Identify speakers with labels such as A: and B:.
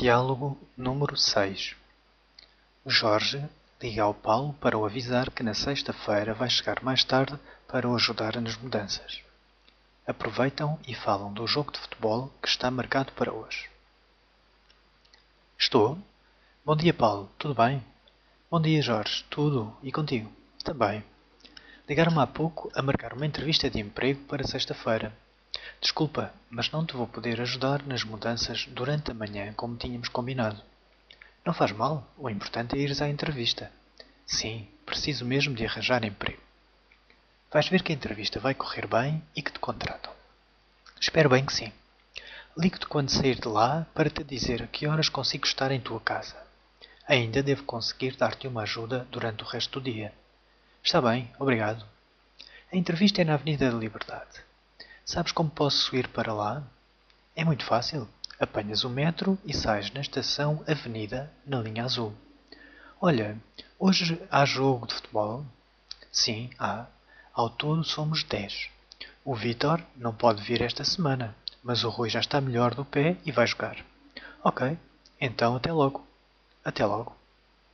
A: Diálogo número seis Jorge liga ao Paulo para o avisar que na sexta-feira vai chegar mais tarde para o ajudar nas mudanças. Aproveitam e falam do jogo de futebol que está marcado para hoje.
B: Estou? Bom dia, Paulo. Tudo bem?
A: Bom dia, Jorge. Tudo. E contigo?
B: Também.
A: Ligaram-me há pouco a marcar uma entrevista de emprego para sexta-feira. Desculpa, mas não te vou poder ajudar nas mudanças durante a manhã como tínhamos combinado.
B: Não faz mal, o importante é ires à entrevista.
A: Sim, preciso mesmo de arranjar emprego. Vais ver que a entrevista vai correr bem e que te contratam.
B: Espero bem que sim.
A: Ligo-te quando sair de lá para te dizer a que horas consigo estar em tua casa. Ainda devo conseguir dar-te uma ajuda durante o resto do dia.
B: Está bem, obrigado.
A: A entrevista é na Avenida da Liberdade. Sabes como posso ir para lá?
B: É muito fácil.
A: Apanhas o metro e sais na estação Avenida, na linha azul. Olha, hoje há jogo de futebol?
B: Sim, há.
A: Ao todo somos dez. O Vitor não pode vir esta semana, mas o Rui já está melhor do pé e vai jogar.
B: Ok, então até logo.
A: Até logo.